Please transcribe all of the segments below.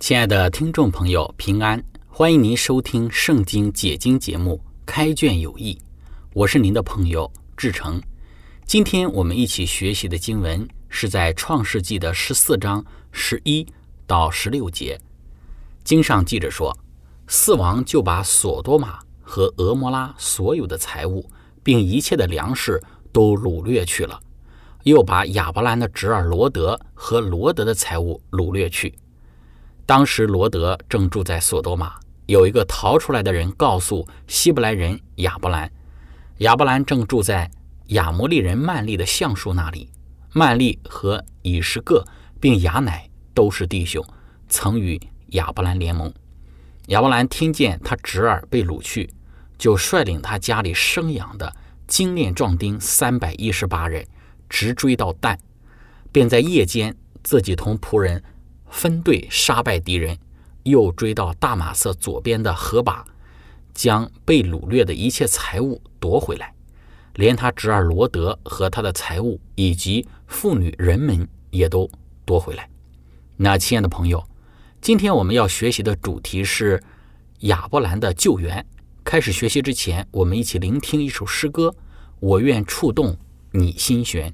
亲爱的听众朋友，平安！欢迎您收听《圣经解经》节目《开卷有益》，我是您的朋友志成。今天我们一起学习的经文是在《创世纪》的十四章十一到十六节。经上记着说，四王就把索多玛和俄摩拉所有的财物，并一切的粮食都掳掠去了，又把亚伯兰的侄儿罗德和罗德的财物掳掠去。当时罗德正住在索多玛，有一个逃出来的人告诉希伯来人亚伯兰，亚伯兰正住在亚摩利人曼利的橡树那里。曼利和以实各并亚乃都是弟兄，曾与亚伯兰联盟。亚伯兰听见他侄儿被掳去，就率领他家里生养的精炼壮丁三百一十八人，直追到但，便在夜间自己同仆人。分队杀败敌人，又追到大马色左边的河坝，将被掳掠的一切财物夺回来，连他侄儿罗德和他的财物以及妇女人们也都夺回来。那亲爱的朋友，今天我们要学习的主题是亚伯兰的救援。开始学习之前，我们一起聆听一首诗歌：我愿触动你心弦。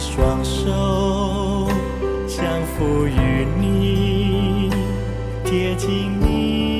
双手相扶与你，贴近你。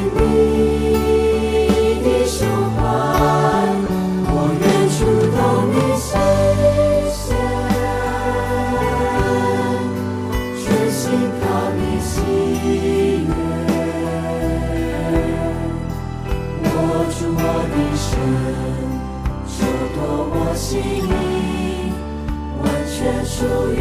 你的胸怀，我愿触动你心弦，全心踏你喜悦。握住我的手，就夺我心灵，完全属于。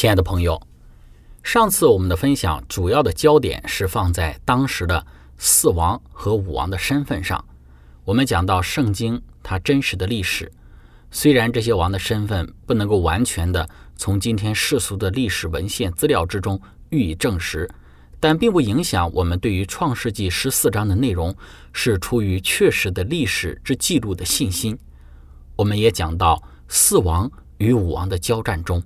亲爱的朋友，上次我们的分享主要的焦点是放在当时的四王和武王的身份上。我们讲到圣经它真实的历史，虽然这些王的身份不能够完全的从今天世俗的历史文献资料之中予以证实，但并不影响我们对于创世纪十四章的内容是出于确实的历史之记录的信心。我们也讲到四王与武王的交战中。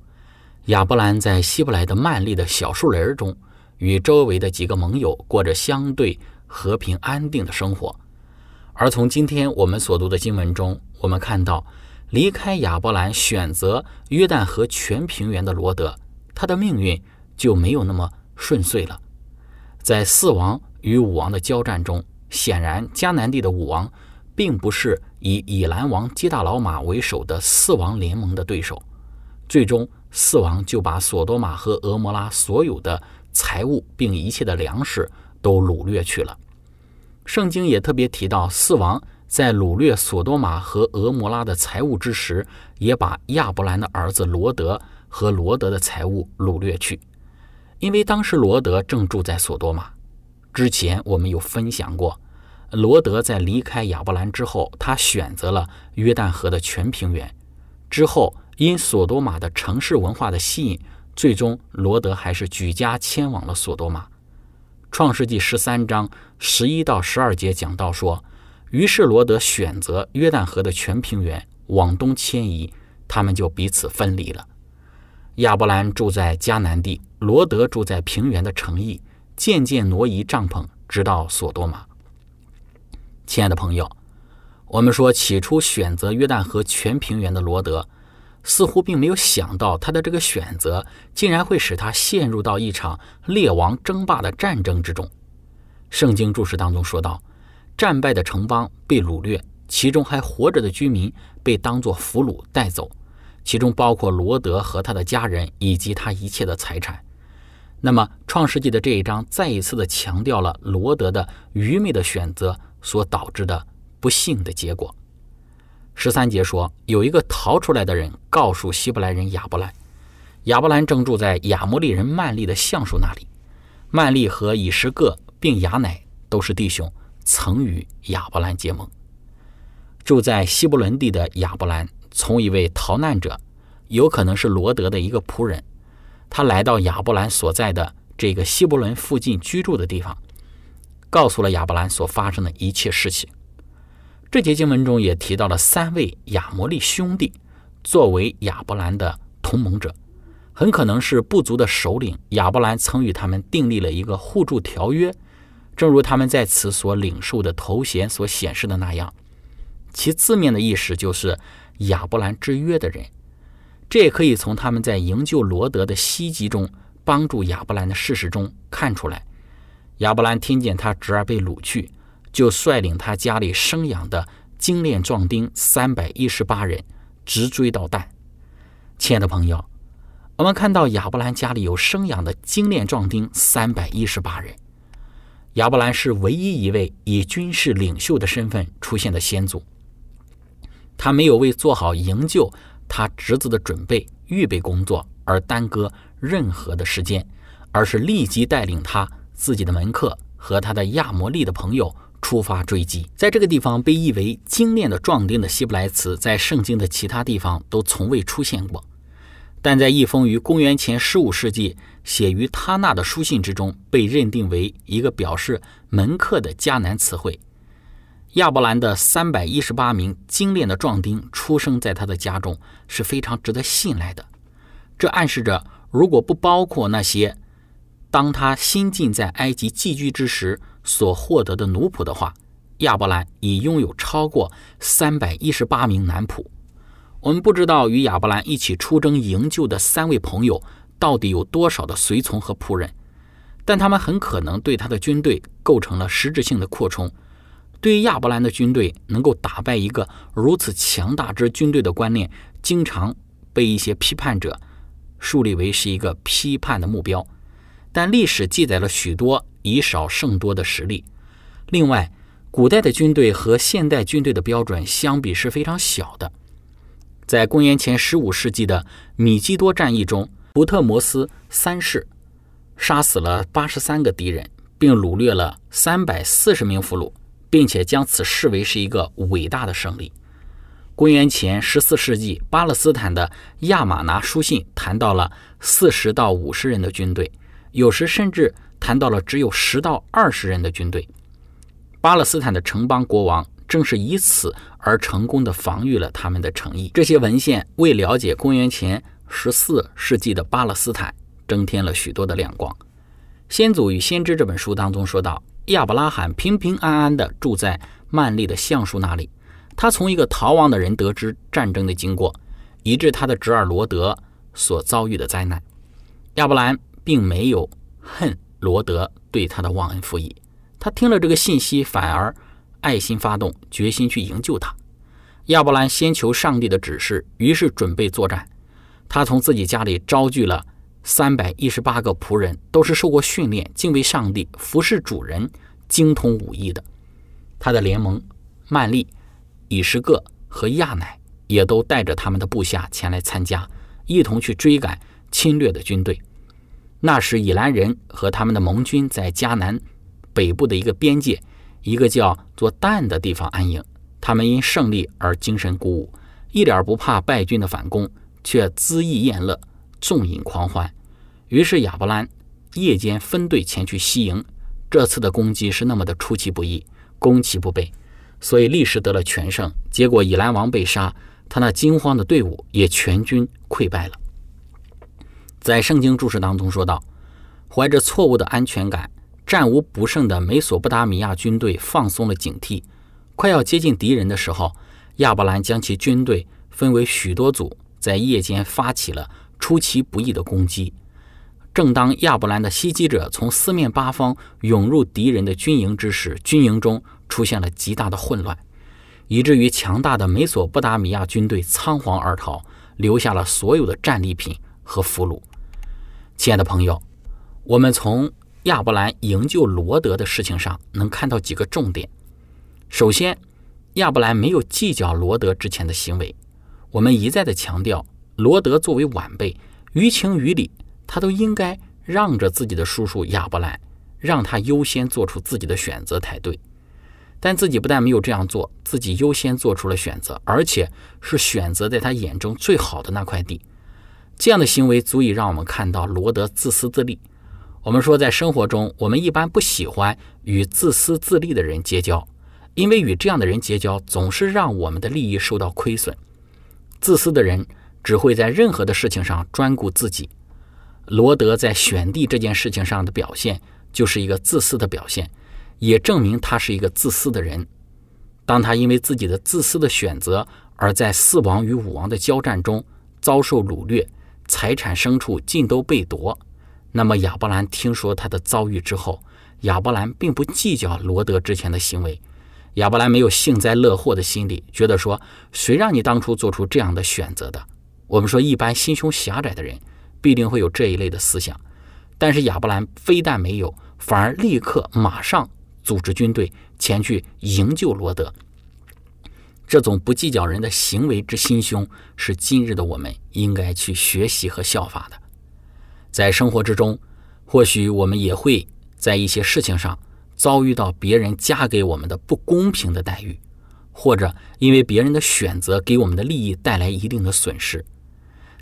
亚伯兰在希伯来的曼利的小树林中，与周围的几个盟友过着相对和平安定的生活。而从今天我们所读的经文中，我们看到，离开亚伯兰选择约旦河全平原的罗德，他的命运就没有那么顺遂了。在四王与武王的交战中，显然迦南地的武王并不是以以兰王基大老马为首的四王联盟的对手，最终。四王就把索多玛和俄摩拉所有的财物，并一切的粮食都掳掠去了。圣经也特别提到，四王在掳掠索多玛和俄摩拉的财物之时，也把亚伯兰的儿子罗德和罗德的财物掳掠去，因为当时罗德正住在索多玛。之前我们有分享过，罗德在离开亚伯兰之后，他选择了约旦河的全平原，之后。因索多玛的城市文化的吸引，最终罗德还是举家迁往了索多玛。创世纪十三章十一到十二节讲到说，于是罗德选择约旦河的全平原往东迁移，他们就彼此分离了。亚伯兰住在迦南地，罗德住在平原的城邑，渐渐挪移帐篷，直到索多玛。亲爱的朋友，我们说起初选择约旦河全平原的罗德。似乎并没有想到，他的这个选择竟然会使他陷入到一场列王争霸的战争之中。圣经注释当中说道：“战败的城邦被掳掠，其中还活着的居民被当作俘虏带走，其中包括罗德和他的家人以及他一切的财产。那么，《创世纪》的这一章再一次的强调了罗德的愚昧的选择所导致的不幸的结果。十三节说，有一个逃出来的人告诉希伯来人亚伯兰，亚伯兰正住在亚摩利人曼利的橡树那里。曼利和以实各并雅乃都是弟兄，曾与亚伯兰结盟。住在希伯伦地的亚伯兰，从一位逃难者，有可能是罗德的一个仆人，他来到亚伯兰所在的这个希伯伦附近居住的地方，告诉了亚伯兰所发生的一切事情。这节经文中也提到了三位亚摩利兄弟作为亚伯兰的同盟者，很可能是部族的首领。亚伯兰曾与他们订立了一个互助条约，正如他们在此所领受的头衔所显示的那样，其字面的意思就是亚伯兰之约的人。这也可以从他们在营救罗德的袭击中帮助亚伯兰的事实中看出来。亚伯兰听见他侄儿被掳去。就率领他家里生养的精炼壮丁三百一十八人，直追到但。亲爱的朋友，我们看到亚伯兰家里有生养的精炼壮丁三百一十八人。亚伯兰是唯一一位以军事领袖的身份出现的先祖。他没有为做好营救他侄子的准备预备工作而耽搁任何的时间，而是立即带领他自己的门客和他的亚摩利的朋友。出发追击，在这个地方被译为“精炼的壮丁”的希伯来词，在圣经的其他地方都从未出现过，但在一封于公元前十五世纪写于他那的书信之中，被认定为一个表示门客的迦南词汇。亚伯兰的三百一十八名精炼的壮丁出生在他的家中，是非常值得信赖的。这暗示着，如果不包括那些当他新近在埃及寄居之时。所获得的奴仆的话，亚伯兰已拥有超过三百一十八名男仆。我们不知道与亚伯兰一起出征营救的三位朋友到底有多少的随从和仆人，但他们很可能对他的军队构成了实质性的扩充。对于亚伯兰的军队能够打败一个如此强大之军队的观念，经常被一些批判者树立为是一个批判的目标。但历史记载了许多以少胜多的实力。另外，古代的军队和现代军队的标准相比是非常小的。在公元前十五世纪的米基多战役中，福特摩斯三世杀死了八十三个敌人，并掳掠了三百四十名俘虏，并且将此视为是一个伟大的胜利。公元前十四世纪，巴勒斯坦的亚玛拿书信谈到了四十到五十人的军队。有时甚至谈到了只有十到二十人的军队。巴勒斯坦的城邦国王正是以此而成功的防御了他们的诚意。这些文献为了解公元前十四世纪的巴勒斯坦增添了许多的亮光。《先祖与先知》这本书当中说到，亚伯拉罕平平安安地住在曼利的橡树那里。他从一个逃亡的人得知战争的经过，以致他的侄儿罗德所遭遇的灾难。亚伯兰。并没有恨罗德对他的忘恩负义，他听了这个信息，反而爱心发动，决心去营救他。亚伯兰先求上帝的指示，于是准备作战。他从自己家里招聚了三百一十八个仆人，都是受过训练、敬畏上帝、服侍主人、精通武艺的。他的联盟曼利、以实各和亚乃也都带着他们的部下前来参加，一同去追赶侵略的军队。那时，以兰人和他们的盟军在迦南北部的一个边界，一个叫做但的地方安营。他们因胜利而精神鼓舞，一点不怕败军的反攻，却恣意宴乐，纵饮狂欢。于是亚伯兰夜间分队前去西营。这次的攻击是那么的出其不意，攻其不备，所以立时得了全胜。结果以兰王被杀，他那惊慌的队伍也全军溃败了。在圣经注释当中说道：“怀着错误的安全感，战无不胜的美索不达米亚军队放松了警惕。快要接近敌人的时候，亚伯兰将其军队分为许多组，在夜间发起了出其不意的攻击。正当亚伯兰的袭击者从四面八方涌入敌人的军营之时，军营中出现了极大的混乱，以至于强大的美索不达米亚军队仓皇而逃，留下了所有的战利品和俘虏。”亲爱的朋友，我们从亚伯兰营救罗德的事情上能看到几个重点。首先，亚伯兰没有计较罗德之前的行为。我们一再的强调，罗德作为晚辈，于情于理，他都应该让着自己的叔叔亚伯兰，让他优先做出自己的选择才对。但自己不但没有这样做，自己优先做出了选择，而且是选择在他眼中最好的那块地。这样的行为足以让我们看到罗德自私自利。我们说，在生活中，我们一般不喜欢与自私自利的人结交，因为与这样的人结交总是让我们的利益受到亏损。自私的人只会在任何的事情上专顾自己。罗德在选地这件事情上的表现，就是一个自私的表现。也证明他是一个自私的人。当他因为自己的自私的选择，而在四王与五王的交战中遭受掳掠，财产牲畜尽都被夺，那么亚伯兰听说他的遭遇之后，亚伯兰并不计较罗德之前的行为。亚伯兰没有幸灾乐祸的心理，觉得说谁让你当初做出这样的选择的？我们说一般心胸狭窄的人必定会有这一类的思想，但是亚伯兰非但没有，反而立刻马上。组织军队前去营救罗德，这种不计较人的行为之心胸，是今日的我们应该去学习和效法的。在生活之中，或许我们也会在一些事情上遭遇到别人加给我们的不公平的待遇，或者因为别人的选择给我们的利益带来一定的损失。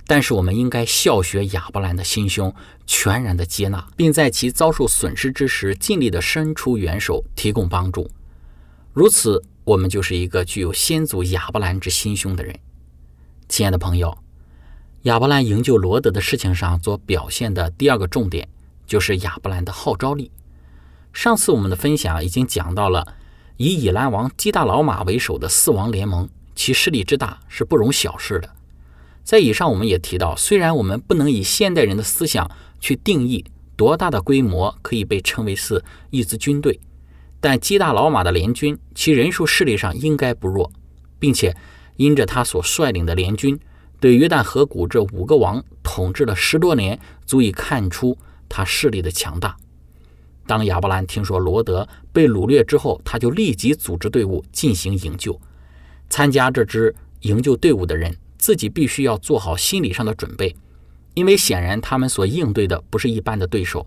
但是我们应该效学亚伯兰的心胸，全然的接纳，并在其遭受损失之时，尽力的伸出援手，提供帮助。如此，我们就是一个具有先祖亚伯兰之心胸的人。亲爱的朋友，亚伯兰营救罗德的事情上所表现的第二个重点，就是亚伯兰的号召力。上次我们的分享已经讲到了，以以兰王基大老马为首的四王联盟，其势力之大是不容小视的。在以上，我们也提到，虽然我们不能以现代人的思想去定义多大的规模可以被称为是一支军队，但基大老马的联军，其人数势力上应该不弱，并且因着他所率领的联军对约旦河谷这五个王统治了十多年，足以看出他势力的强大。当亚伯兰听说罗德被掳掠之后，他就立即组织队伍进行营救。参加这支营救队伍的人。自己必须要做好心理上的准备，因为显然他们所应对的不是一般的对手，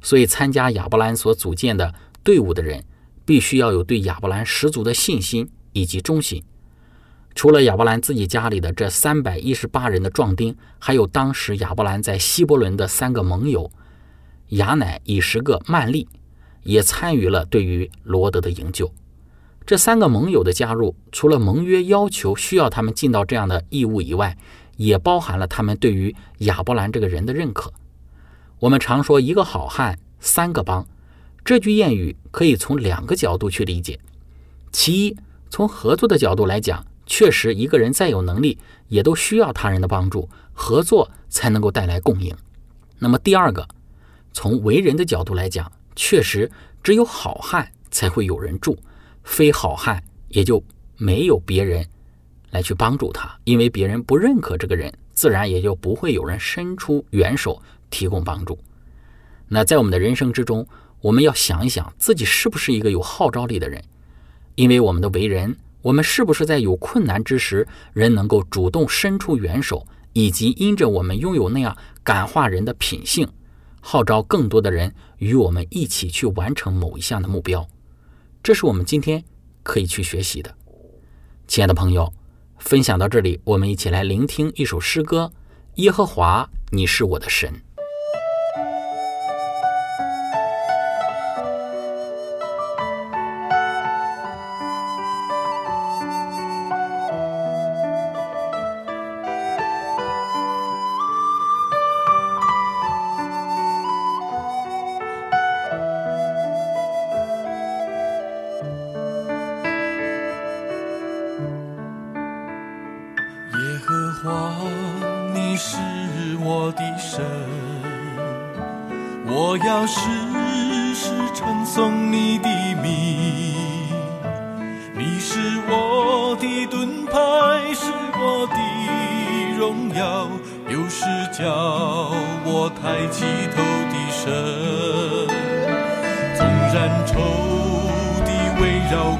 所以参加亚伯兰所组建的队伍的人必须要有对亚伯兰十足的信心以及忠心。除了亚伯兰自己家里的这三百一十八人的壮丁，还有当时亚伯兰在希伯伦的三个盟友雅乃、以十个曼利，也参与了对于罗德的营救。这三个盟友的加入，除了盟约要求需要他们尽到这样的义务以外，也包含了他们对于亚伯兰这个人的认可。我们常说“一个好汉三个帮”，这句谚语可以从两个角度去理解。其一，从合作的角度来讲，确实一个人再有能力，也都需要他人的帮助，合作才能够带来共赢。那么第二个，从为人的角度来讲，确实只有好汉才会有人助。非好汉也就没有别人来去帮助他，因为别人不认可这个人，自然也就不会有人伸出援手提供帮助。那在我们的人生之中，我们要想一想自己是不是一个有号召力的人，因为我们的为人，我们是不是在有困难之时，人能够主动伸出援手，以及因着我们拥有那样感化人的品性，号召更多的人与我们一起去完成某一项的目标。这是我们今天可以去学习的，亲爱的朋友，分享到这里，我们一起来聆听一首诗歌：耶和华，你是我的神。耶和华，你是我的神，我要时时称颂你的名。你是我的盾牌，是我的荣耀，又是叫我抬起头的神。纵然仇敌围绕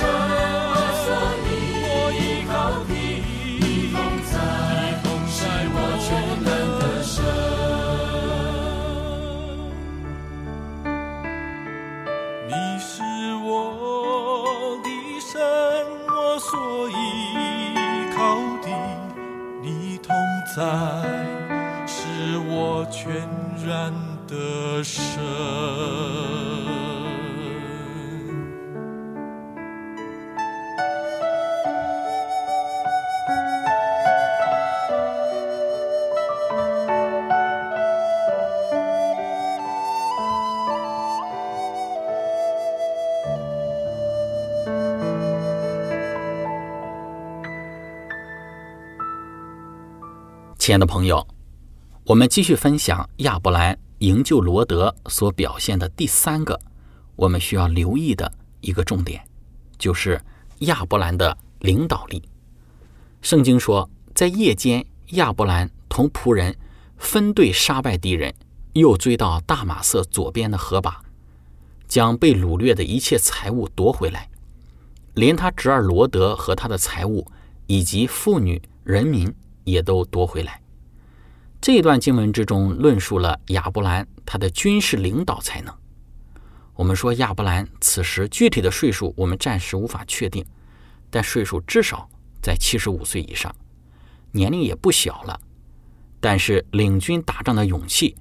的亲爱的朋友，我们继续分享亚伯兰营救罗德所表现的第三个我们需要留意的一个重点，就是亚伯兰的领导力。圣经说，在夜间，亚伯兰同仆人分队杀败敌人，又追到大马色左边的河坝，将被掳掠的一切财物夺回来，连他侄儿罗德和他的财物以及妇女人民。也都夺回来。这段经文之中论述了亚伯兰他的军事领导才能。我们说亚伯兰此时具体的岁数我们暂时无法确定，但岁数至少在七十五岁以上，年龄也不小了。但是领军打仗的勇气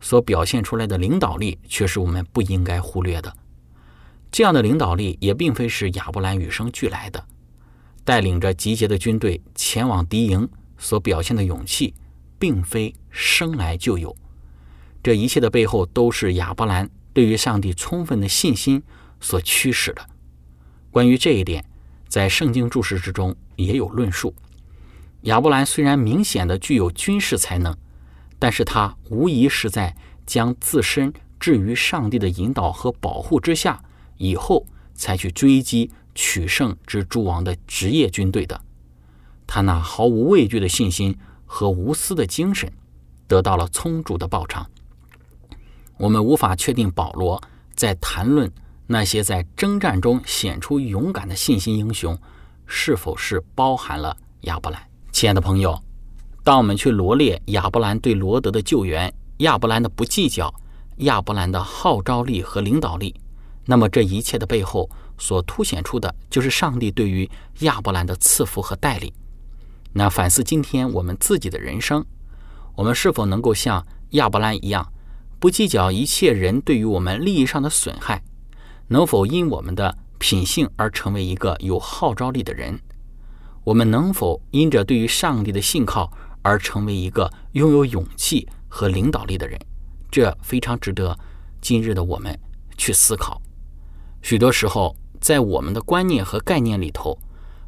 所表现出来的领导力却是我们不应该忽略的。这样的领导力也并非是亚伯兰与生俱来的，带领着集结的军队前往敌营。所表现的勇气，并非生来就有，这一切的背后都是亚伯兰对于上帝充分的信心所驱使的。关于这一点，在圣经注释之中也有论述。亚伯兰虽然明显的具有军事才能，但是他无疑是在将自身置于上帝的引导和保护之下，以后才去追击取胜之诸王的职业军队的。他那毫无畏惧的信心和无私的精神，得到了充足的报偿。我们无法确定保罗在谈论那些在征战中显出勇敢的信心英雄，是否是包含了亚伯兰。亲爱的朋友，当我们去罗列亚伯兰对罗德的救援、亚伯兰的不计较、亚伯兰的号召力和领导力，那么这一切的背后，所凸显出的就是上帝对于亚伯兰的赐福和带领。那反思今天我们自己的人生，我们是否能够像亚伯兰一样，不计较一切人对于我们利益上的损害？能否因我们的品性而成为一个有号召力的人？我们能否因着对于上帝的信靠而成为一个拥有勇气和领导力的人？这非常值得今日的我们去思考。许多时候，在我们的观念和概念里头，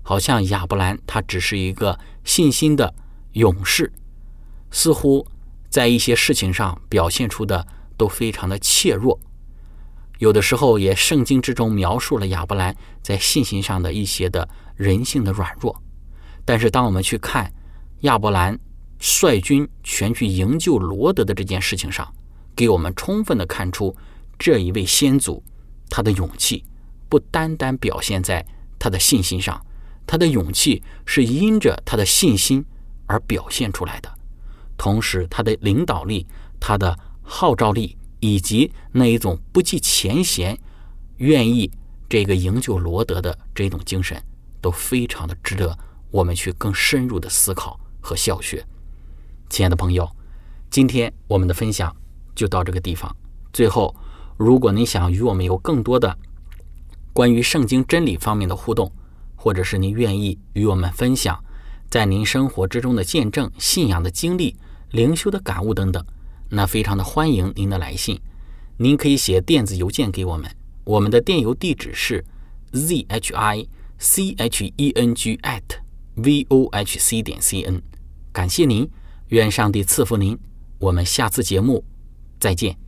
好像亚伯兰他只是一个信心的勇士，似乎在一些事情上表现出的都非常的怯弱。有的时候，也圣经之中描述了亚伯兰在信心上的一些的人性的软弱。但是，当我们去看亚伯兰率军全去营救罗德的这件事情上，给我们充分的看出这一位先祖他的勇气，不单单表现在他的信心上，他的勇气是因着他的信心而表现出来的，同时他的领导力、他的号召力。以及那一种不计前嫌、愿意这个营救罗德的这种精神，都非常的值得我们去更深入的思考和效学。亲爱的朋友，今天我们的分享就到这个地方。最后，如果您想与我们有更多的关于圣经真理方面的互动，或者是您愿意与我们分享在您生活之中的见证、信仰的经历、灵修的感悟等等。那非常的欢迎您的来信，您可以写电子邮件给我们，我们的电邮地址是 z h i c h e n g at v o h c 点 c n。感谢您，愿上帝赐福您，我们下次节目再见。